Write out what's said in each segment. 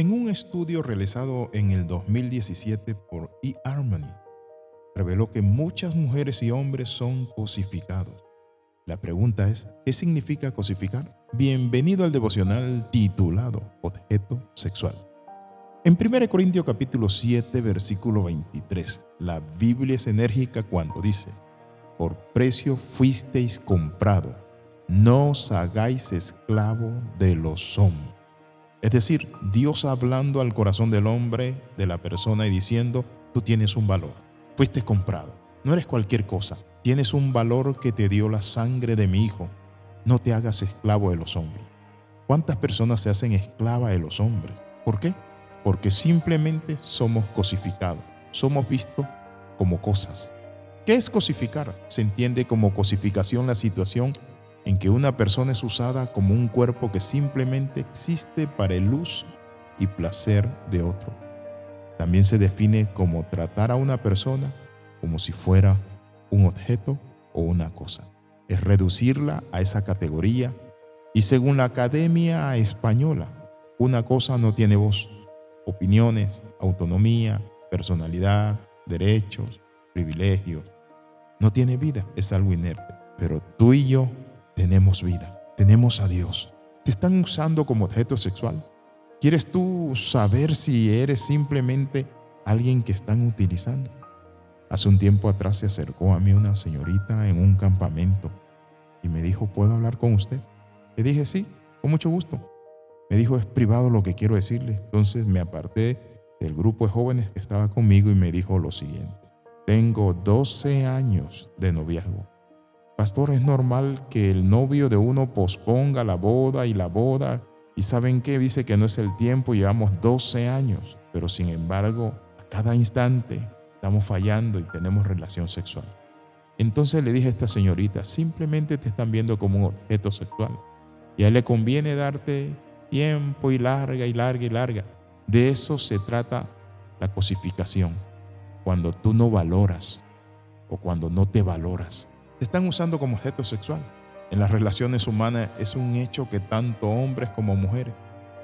En un estudio realizado en el 2017 por eHarmony, reveló que muchas mujeres y hombres son cosificados. La pregunta es, ¿qué significa cosificar? Bienvenido al devocional titulado Objeto Sexual. En 1 Corintios capítulo 7, versículo 23, la Biblia es enérgica cuando dice, por precio fuisteis comprado, no os hagáis esclavo de los hombres. Es decir, Dios hablando al corazón del hombre, de la persona y diciendo, tú tienes un valor, fuiste comprado, no eres cualquier cosa, tienes un valor que te dio la sangre de mi hijo, no te hagas esclavo de los hombres. ¿Cuántas personas se hacen esclava de los hombres? ¿Por qué? Porque simplemente somos cosificados, somos vistos como cosas. ¿Qué es cosificar? Se entiende como cosificación la situación en que una persona es usada como un cuerpo que simplemente existe para el uso y placer de otro. También se define como tratar a una persona como si fuera un objeto o una cosa. Es reducirla a esa categoría y según la Academia Española, una cosa no tiene voz, opiniones, autonomía, personalidad, derechos, privilegios. No tiene vida, es algo inerte. Pero tú y yo tenemos vida, tenemos a Dios. ¿Te están usando como objeto sexual? ¿Quieres tú saber si eres simplemente alguien que están utilizando? Hace un tiempo atrás se acercó a mí una señorita en un campamento y me dijo, ¿puedo hablar con usted? Le dije, sí, con mucho gusto. Me dijo, es privado lo que quiero decirle. Entonces me aparté del grupo de jóvenes que estaba conmigo y me dijo lo siguiente. Tengo 12 años de noviazgo Pastor, es normal que el novio de uno posponga la boda y la boda. Y saben qué? Dice que no es el tiempo, llevamos 12 años, pero sin embargo, a cada instante estamos fallando y tenemos relación sexual. Entonces le dije a esta señorita, simplemente te están viendo como un objeto sexual. Y a él le conviene darte tiempo y larga y larga y larga. De eso se trata la cosificación. Cuando tú no valoras o cuando no te valoras. Te están usando como objeto sexual. En las relaciones humanas es un hecho que tanto hombres como mujeres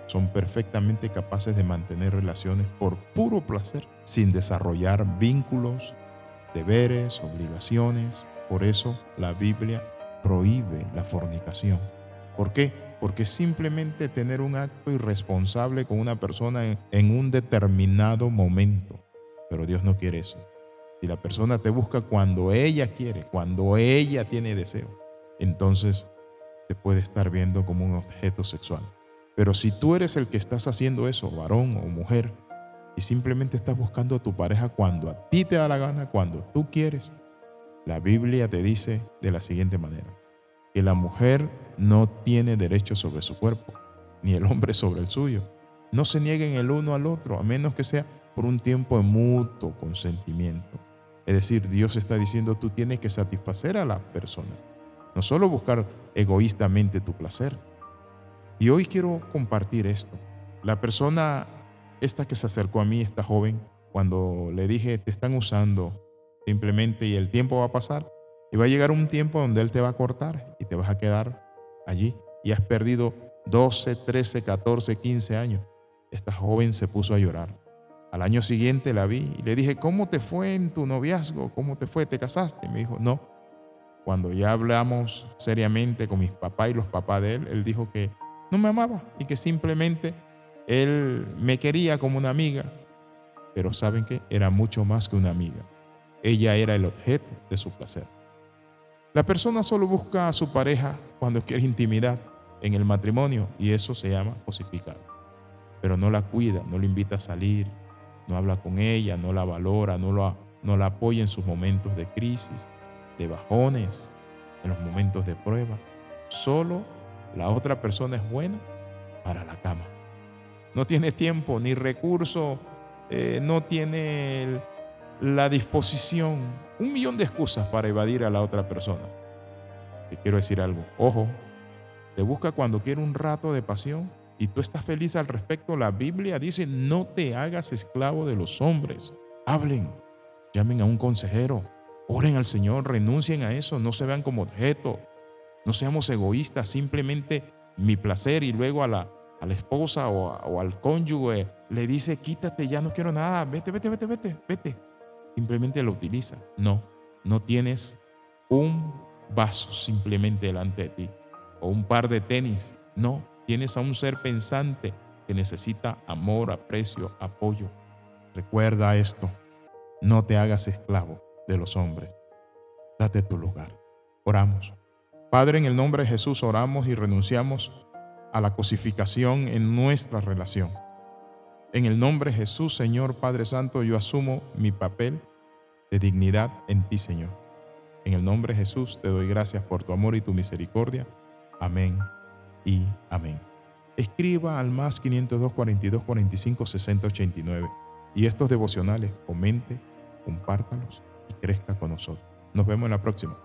son perfectamente capaces de mantener relaciones por puro placer, sin desarrollar vínculos, deberes, obligaciones. Por eso la Biblia prohíbe la fornicación. ¿Por qué? Porque simplemente tener un acto irresponsable con una persona en un determinado momento. Pero Dios no quiere eso. Si la persona te busca cuando ella quiere, cuando ella tiene deseo, entonces te puede estar viendo como un objeto sexual. Pero si tú eres el que estás haciendo eso, varón o mujer, y simplemente estás buscando a tu pareja cuando a ti te da la gana, cuando tú quieres, la Biblia te dice de la siguiente manera, que la mujer no tiene derecho sobre su cuerpo, ni el hombre sobre el suyo. No se nieguen el uno al otro, a menos que sea por un tiempo de mutuo consentimiento. Es decir, Dios está diciendo, tú tienes que satisfacer a la persona, no solo buscar egoístamente tu placer. Y hoy quiero compartir esto. La persona, esta que se acercó a mí, esta joven, cuando le dije, te están usando simplemente y el tiempo va a pasar, y va a llegar un tiempo donde Él te va a cortar y te vas a quedar allí. Y has perdido 12, 13, 14, 15 años. Esta joven se puso a llorar. Al año siguiente la vi y le dije, ¿cómo te fue en tu noviazgo? ¿Cómo te fue? ¿Te casaste? Me dijo, no. Cuando ya hablamos seriamente con mis papás y los papás de él, él dijo que no me amaba y que simplemente él me quería como una amiga. Pero ¿saben qué? Era mucho más que una amiga. Ella era el objeto de su placer. La persona solo busca a su pareja cuando quiere intimidad en el matrimonio y eso se llama cosificar. Pero no la cuida, no la invita a salir, no habla con ella, no la valora, no, no la apoya en sus momentos de crisis, de bajones, en los momentos de prueba. Solo la otra persona es buena para la cama. No tiene tiempo ni recurso, eh, no tiene la disposición, un millón de excusas para evadir a la otra persona. Te quiero decir algo, ojo, te busca cuando quiere un rato de pasión y tú estás feliz al respecto, la Biblia dice, no te hagas esclavo de los hombres. Hablen, llamen a un consejero, oren al Señor, renuncien a eso, no se vean como objeto, no seamos egoístas, simplemente mi placer y luego a la, a la esposa o, al cónyuge, le dice, quítate, ya no quiero nada, vete, vete, vete, vete, vete. Simplemente lo utiliza. No, no tienes un vaso simplemente delante de ti o un par de tenis. No, tienes a un ser pensante que necesita amor, aprecio, apoyo. Recuerda esto, no te hagas esclavo de los hombres. Date tu lugar. Oramos. Padre, en el nombre de Jesús oramos y renunciamos a la cosificación en nuestra relación. En el nombre de Jesús, Señor Padre Santo, yo asumo mi papel de dignidad en ti, Señor. En el nombre de Jesús te doy gracias por tu amor y tu misericordia. Amén y amén. Escriba al más 502 42 45 60 89 y estos devocionales comente, compártalos y crezca con nosotros. Nos vemos en la próxima.